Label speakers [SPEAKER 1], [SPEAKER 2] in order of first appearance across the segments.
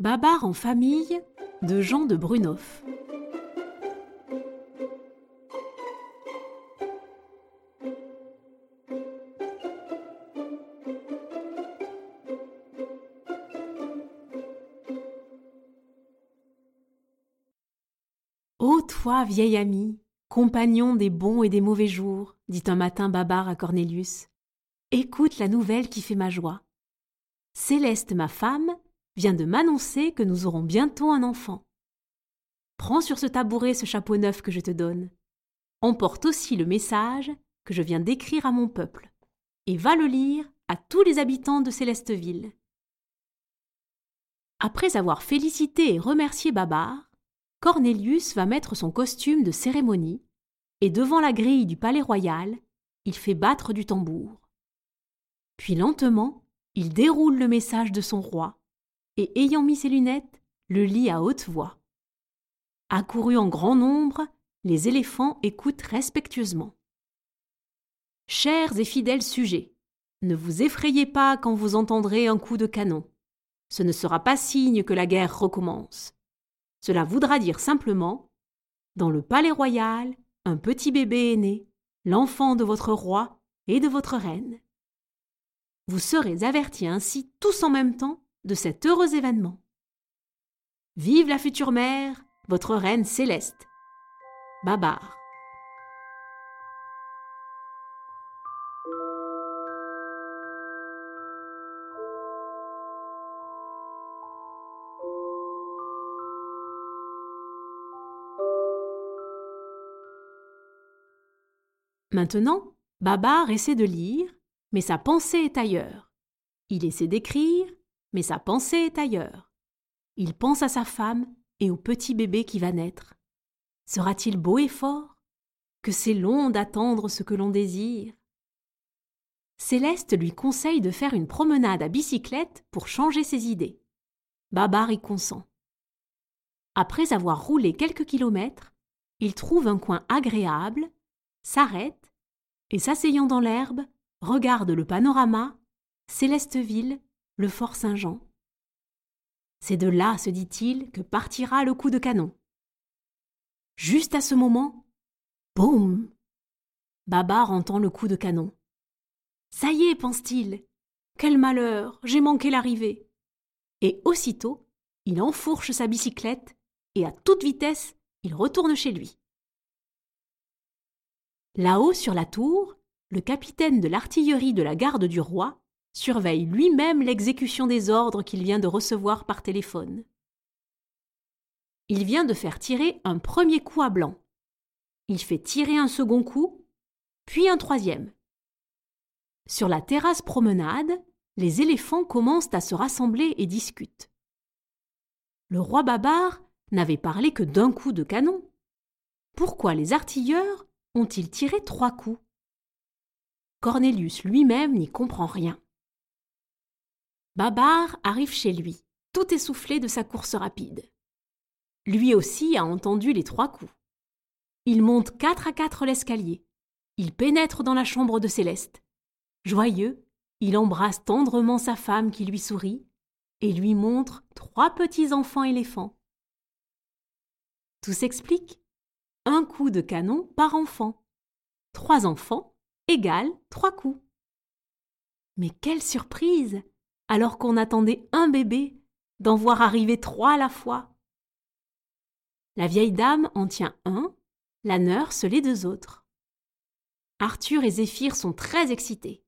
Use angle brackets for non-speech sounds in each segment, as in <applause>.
[SPEAKER 1] Babar en famille de Jean de Brunoff. Ô toi, vieil ami, compagnon des bons et des mauvais jours, dit un matin Babar à Cornélius, écoute la nouvelle qui fait ma joie. Céleste, ma femme, vient de m'annoncer que nous aurons bientôt un enfant. Prends sur ce tabouret ce chapeau neuf que je te donne. Emporte aussi le message que je viens d'écrire à mon peuple, et va le lire à tous les habitants de Célesteville. Après avoir félicité et remercié Babar, Cornélius va mettre son costume de cérémonie, et devant la grille du palais royal, il fait battre du tambour. Puis lentement, il déroule le message de son roi, et ayant mis ses lunettes, le lit à haute voix. Accourus en grand nombre, les éléphants écoutent respectueusement. Chers et fidèles sujets, ne vous effrayez pas quand vous entendrez un coup de canon. Ce ne sera pas signe que la guerre recommence. Cela voudra dire simplement Dans le palais royal, un petit bébé est né, l'enfant de votre roi et de votre reine. Vous serez avertis ainsi tous en même temps de cet heureux événement. Vive la future mère, votre reine céleste. Babar. Maintenant, Babar essaie de lire, mais sa pensée est ailleurs. Il essaie d'écrire, mais sa pensée est ailleurs. Il pense à sa femme et au petit bébé qui va naître. Sera-t-il beau et fort? Que c'est long d'attendre ce que l'on désire. Céleste lui conseille de faire une promenade à bicyclette pour changer ses idées. Babar y consent. Après avoir roulé quelques kilomètres, il trouve un coin agréable, s'arrête et s'asseyant dans l'herbe, regarde le panorama, Célesteville le fort Saint-Jean. C'est de là, se dit-il, que partira le coup de canon. Juste à ce moment, boum Babar entend le coup de canon. Ça y est, pense-t-il. Quel malheur, j'ai manqué l'arrivée. Et aussitôt, il enfourche sa bicyclette et à toute vitesse, il retourne chez lui. Là-haut sur la tour, le capitaine de l'artillerie de la garde du roi surveille lui-même l'exécution des ordres qu'il vient de recevoir par téléphone. Il vient de faire tirer un premier coup à blanc. Il fait tirer un second coup, puis un troisième. Sur la terrasse promenade, les éléphants commencent à se rassembler et discutent. Le roi Babar n'avait parlé que d'un coup de canon. Pourquoi les artilleurs ont-ils tiré trois coups? Cornélius lui-même n'y comprend rien. Babar arrive chez lui, tout essoufflé de sa course rapide. Lui aussi a entendu les trois coups. Il monte quatre à quatre l'escalier. Il pénètre dans la chambre de Céleste. Joyeux, il embrasse tendrement sa femme qui lui sourit et lui montre trois petits enfants éléphants. Tout s'explique. Un coup de canon par enfant. Trois enfants égale trois coups. Mais quelle surprise alors qu'on attendait un bébé, d'en voir arriver trois à la fois. La vieille dame en tient un, la nurse les deux autres. Arthur et Zéphyr sont très excités.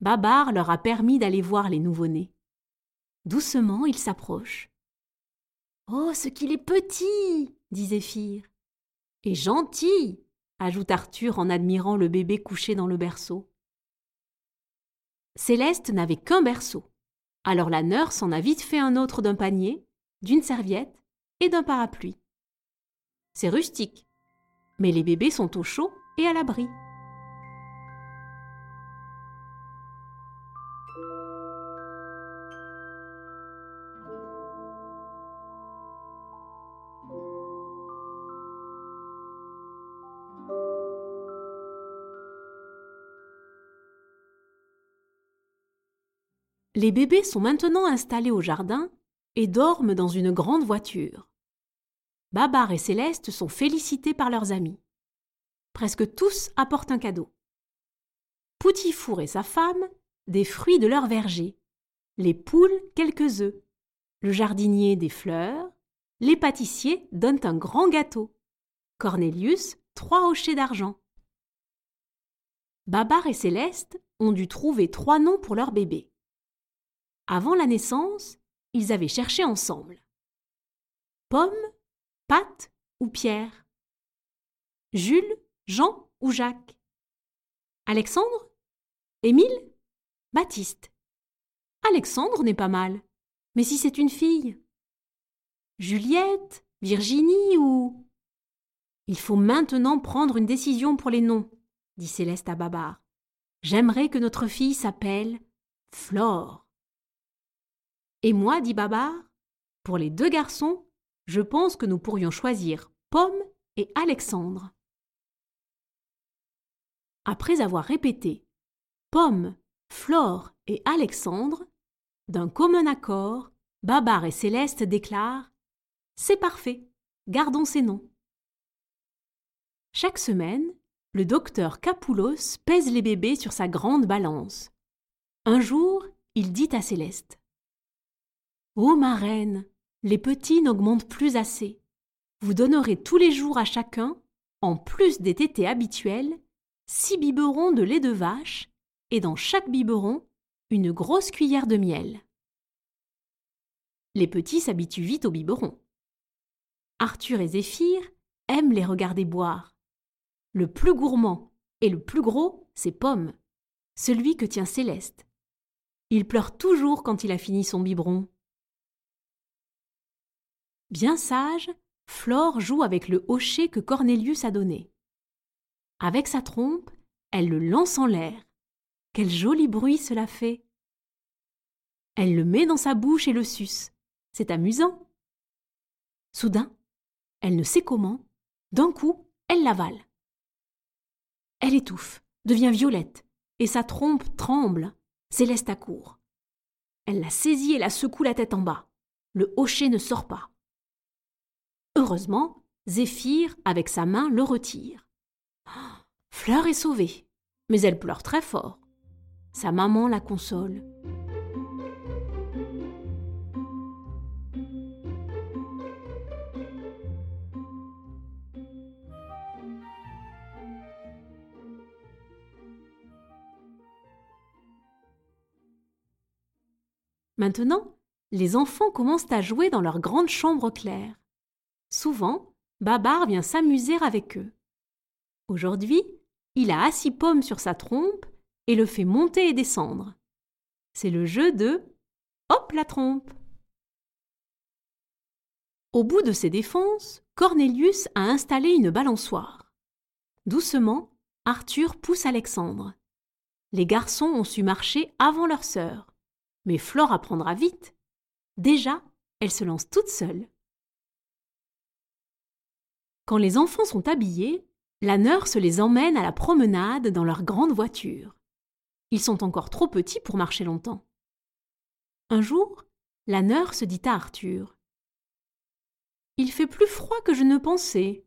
[SPEAKER 1] Babar leur a permis d'aller voir les nouveau-nés. Doucement, ils s'approchent. Oh, ce qu'il est petit dit Zéphyr. Et gentil ajoute Arthur en admirant le bébé couché dans le berceau. Céleste n'avait qu'un berceau. Alors la nurse en a vite fait un autre d'un panier, d'une serviette et d'un parapluie. C'est rustique, mais les bébés sont au chaud et à l'abri. Les bébés sont maintenant installés au jardin et dorment dans une grande voiture. Babar et Céleste sont félicités par leurs amis. Presque tous apportent un cadeau. Poutifour et sa femme des fruits de leur verger, les poules quelques œufs, le jardinier des fleurs, les pâtissiers donnent un grand gâteau, Cornelius trois hochets d'argent. Babar et Céleste ont dû trouver trois noms pour leur bébé. Avant la naissance, ils avaient cherché ensemble. Pomme, Pat ou Pierre? Jules, Jean ou Jacques? Alexandre? Émile? Baptiste? Alexandre n'est pas mal. Mais si c'est une fille? Juliette Virginie ou? Il faut maintenant prendre une décision pour les noms, dit Céleste à Babar. J'aimerais que notre fille s'appelle Flore. Et moi, dit Babar, pour les deux garçons, je pense que nous pourrions choisir Pomme et Alexandre. Après avoir répété Pomme, Flore et Alexandre, d'un commun accord, Babar et Céleste déclarent C'est parfait, gardons ces noms. Chaque semaine, le docteur Capoulos pèse les bébés sur sa grande balance. Un jour, il dit à Céleste Ô ma reine, les petits n'augmentent plus assez. Vous donnerez tous les jours à chacun, en plus des tétés habituels, six biberons de lait de vache et dans chaque biberon, une grosse cuillère de miel. Les petits s'habituent vite au biberon. Arthur et Zéphyr aiment les regarder boire. Le plus gourmand et le plus gros, c'est Pomme, celui que tient Céleste. Il pleure toujours quand il a fini son biberon. Bien sage, Flore joue avec le hochet que Cornelius a donné. Avec sa trompe, elle le lance en l'air. Quel joli bruit cela fait. Elle le met dans sa bouche et le suce. C'est amusant. Soudain, elle ne sait comment, d'un coup, elle l'avale. Elle étouffe, devient violette, et sa trompe tremble. Céleste accourt. Elle la saisit et la secoue la tête en bas. Le hocher ne sort pas. Heureusement, Zéphyr, avec sa main, le retire. <gasps> Fleur est sauvée, mais elle pleure très fort. Sa maman la console. Maintenant, les enfants commencent à jouer dans leur grande chambre claire. Souvent, Babar vient s'amuser avec eux. Aujourd'hui, il a assis Pomme sur sa trompe et le fait monter et descendre. C'est le jeu de Hop la trompe. Au bout de ses défenses, Cornelius a installé une balançoire. Doucement, Arthur pousse Alexandre. Les garçons ont su marcher avant leur sœur. Mais Flore apprendra vite. Déjà, elle se lance toute seule. Quand les enfants sont habillés, la nurse les emmène à la promenade dans leur grande voiture. Ils sont encore trop petits pour marcher longtemps. Un jour, la nurse dit à Arthur Il fait plus froid que je ne pensais.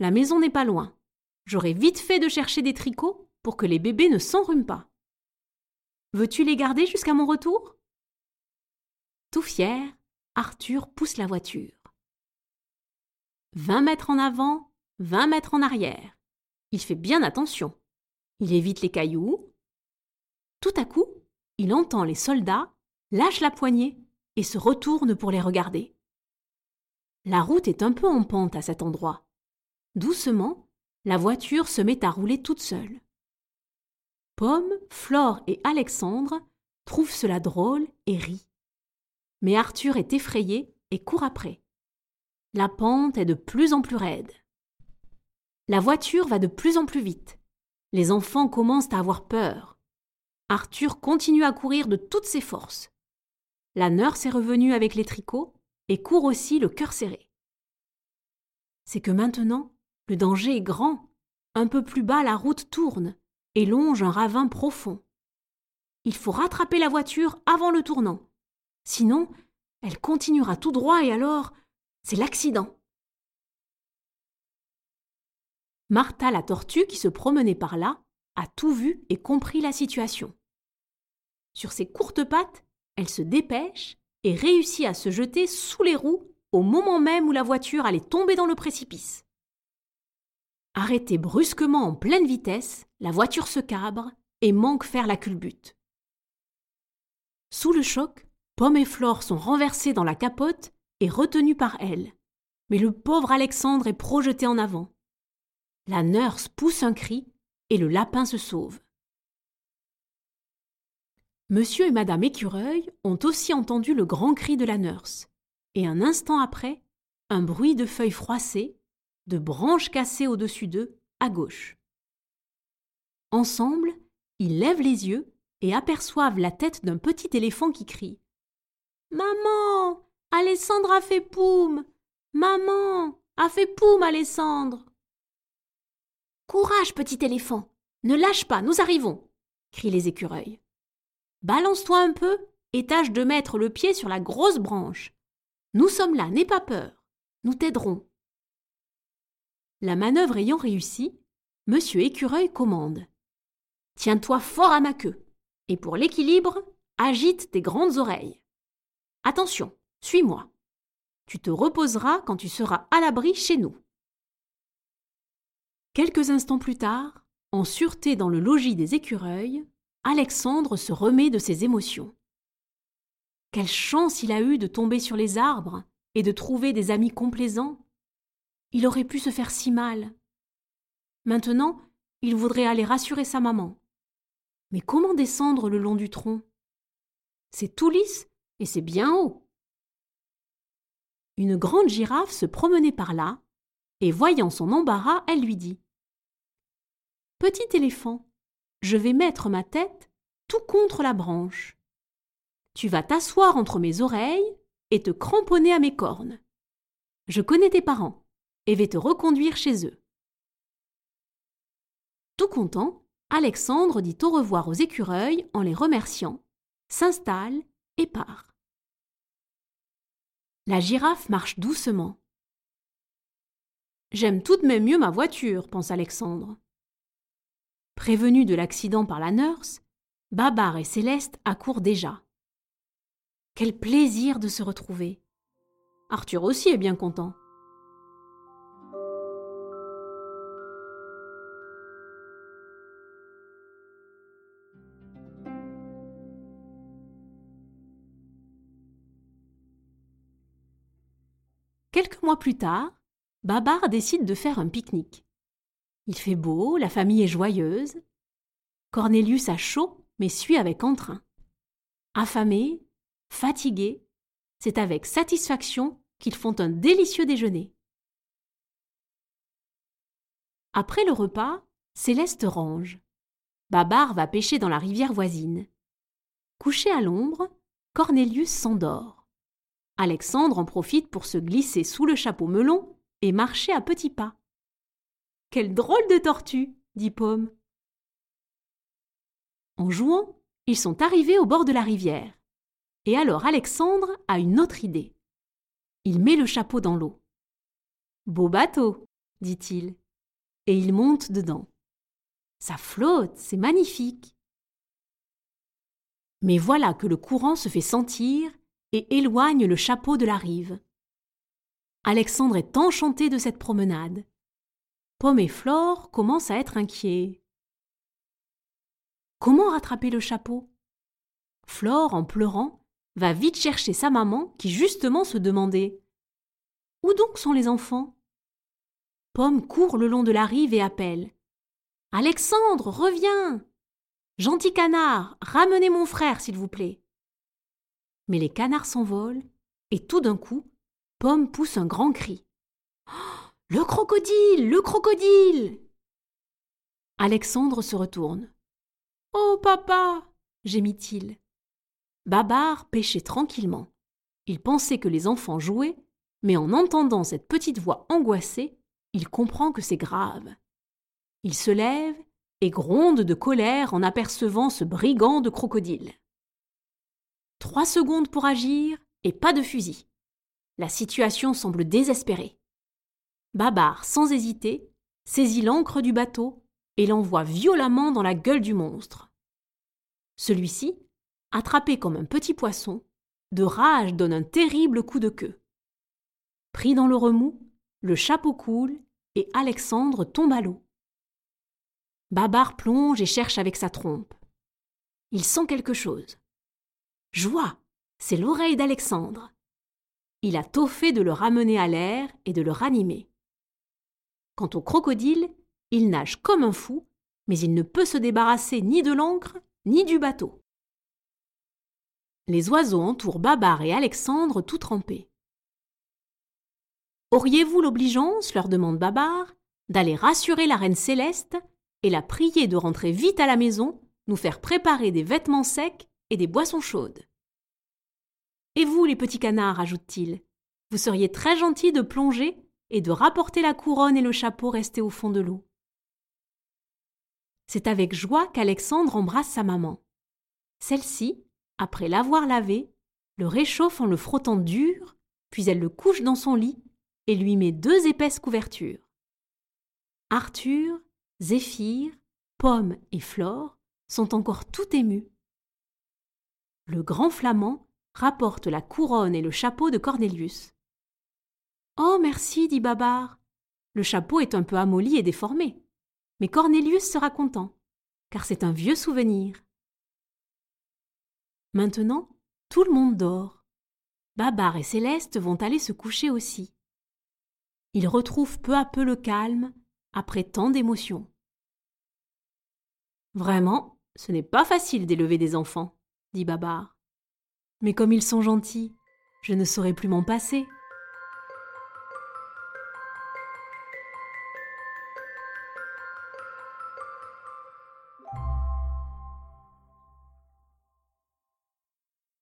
[SPEAKER 1] La maison n'est pas loin. J'aurai vite fait de chercher des tricots pour que les bébés ne s'enrhument pas. Veux-tu les garder jusqu'à mon retour? Tout fier, Arthur pousse la voiture. Vingt mètres en avant, vingt mètres en arrière. Il fait bien attention. Il évite les cailloux. Tout à coup, il entend les soldats, lâche la poignée et se retourne pour les regarder. La route est un peu en pente à cet endroit. Doucement, la voiture se met à rouler toute seule. Pomme, Flore et Alexandre trouvent cela drôle et rient. Mais Arthur est effrayé et court après. La pente est de plus en plus raide. La voiture va de plus en plus vite. Les enfants commencent à avoir peur. Arthur continue à courir de toutes ses forces. La nurse est revenue avec les tricots et court aussi le cœur serré. C'est que maintenant, le danger est grand. Un peu plus bas, la route tourne et longe un ravin profond. Il faut rattraper la voiture avant le tournant. Sinon, Elle continuera tout droit et alors, c'est l'accident. Martha la tortue, qui se promenait par là, a tout vu et compris la situation. Sur ses courtes pattes, elle se dépêche et réussit à se jeter sous les roues au moment même où la voiture allait tomber dans le précipice. Arrêtée brusquement en pleine vitesse, la voiture se cabre et manque faire la culbute. Sous le choc, Pomme et Flore sont renversées dans la capote et retenues par elle. Mais le pauvre Alexandre est projeté en avant. La nurse pousse un cri et le lapin se sauve. Monsieur et Madame Écureuil ont aussi entendu le grand cri de la nurse, et un instant après, un bruit de feuilles froissées, de branches cassées au-dessus d'eux, à gauche. Ensemble, ils lèvent les yeux et aperçoivent la tête d'un petit éléphant qui crie Maman Alessandre a fait poum Maman a fait poum, Alessandre Courage, petit éléphant Ne lâche pas, nous arrivons crient les écureuils. Balance-toi un peu et tâche de mettre le pied sur la grosse branche. Nous sommes là, n'aie pas peur. Nous t'aiderons. La manœuvre ayant réussi, Monsieur Écureuil commande. Tiens-toi fort à ma queue, et pour l'équilibre, agite tes grandes oreilles. Attention, suis-moi. Tu te reposeras quand tu seras à l'abri chez nous. Quelques instants plus tard, en sûreté dans le logis des écureuils, Alexandre se remet de ses émotions. Quelle chance il a eu de tomber sur les arbres et de trouver des amis complaisants. Il aurait pu se faire si mal. Maintenant, il voudrait aller rassurer sa maman. Mais comment descendre le long du tronc? C'est tout lisse et c'est bien haut. Une grande girafe se promenait par là, et voyant son embarras, elle lui dit Petit éléphant, je vais mettre ma tête tout contre la branche. Tu vas t'asseoir entre mes oreilles et te cramponner à mes cornes. Je connais tes parents et vais te reconduire chez eux. Tout content, Alexandre dit au revoir aux écureuils en les remerciant, s'installe et part. La girafe marche doucement. J'aime tout de même mieux ma voiture, pense Alexandre. Prévenus de l'accident par la nurse, Babar et Céleste accourent déjà. Quel plaisir de se retrouver. Arthur aussi est bien content. Quelques mois plus tard, Babar décide de faire un pique-nique. Il fait beau, la famille est joyeuse. Cornelius a chaud, mais suit avec entrain. Affamé, fatigué, c'est avec satisfaction qu'ils font un délicieux déjeuner. Après le repas, Céleste range. Babar va pêcher dans la rivière voisine. Couché à l'ombre, Cornelius s'endort. Alexandre en profite pour se glisser sous le chapeau melon et marcher à petits pas. Quelle drôle de tortue dit Pomme. En jouant, ils sont arrivés au bord de la rivière. Et alors Alexandre a une autre idée. Il met le chapeau dans l'eau. Beau bateau, dit-il, et il monte dedans. Ça flotte, c'est magnifique. Mais voilà que le courant se fait sentir et éloigne le chapeau de la rive. Alexandre est enchanté de cette promenade. Pomme et Flore commencent à être inquiets. Comment rattraper le chapeau? Flore, en pleurant, va vite chercher sa maman qui justement se demandait Où donc sont les enfants? Pomme court le long de la rive et appelle Alexandre, reviens Gentil canard, ramenez mon frère, s'il vous plaît. Mais les canards s'envolent, et tout d'un coup, Pomme pousse un grand cri. <gasps> Le crocodile Le crocodile Alexandre se retourne. Oh papa gémit-il. Babar pêchait tranquillement. Il pensait que les enfants jouaient, mais en entendant cette petite voix angoissée, il comprend que c'est grave. Il se lève et gronde de colère en apercevant ce brigand de crocodile. Trois secondes pour agir, et pas de fusil. La situation semble désespérée. Babar, sans hésiter, saisit l'ancre du bateau et l'envoie violemment dans la gueule du monstre. Celui-ci, attrapé comme un petit poisson, de rage donne un terrible coup de queue. Pris dans le remous, le chapeau coule et Alexandre tombe à l'eau. Babar plonge et cherche avec sa trompe. Il sent quelque chose. Joie, c'est l'oreille d'Alexandre. Il a tôt fait de le ramener à l'air et de le ranimer. Quant au crocodile, il nage comme un fou, mais il ne peut se débarrasser ni de l'encre ni du bateau. Les oiseaux entourent Babar et Alexandre tout trempés. Auriez-vous l'obligeance, leur demande Babar, d'aller rassurer la reine céleste et la prier de rentrer vite à la maison, nous faire préparer des vêtements secs et des boissons chaudes. Et vous, les petits canards, ajoute-t-il, vous seriez très gentils de plonger et de rapporter la couronne et le chapeau restés au fond de l'eau. C'est avec joie qu'Alexandre embrasse sa maman. Celle-ci, après l'avoir lavé, le réchauffe en le frottant dur, puis elle le couche dans son lit et lui met deux épaisses couvertures. Arthur, Zéphyr, Pomme et Flore sont encore tout émus. Le grand flamand rapporte la couronne et le chapeau de Cornelius. Oh merci, dit Babar. Le chapeau est un peu amolli et déformé. Mais Cornelius sera content, car c'est un vieux souvenir. Maintenant, tout le monde dort. Babar et Céleste vont aller se coucher aussi. Ils retrouvent peu à peu le calme après tant d'émotions. Vraiment, ce n'est pas facile d'élever des enfants, dit Babar. Mais comme ils sont gentils, je ne saurais plus m'en passer.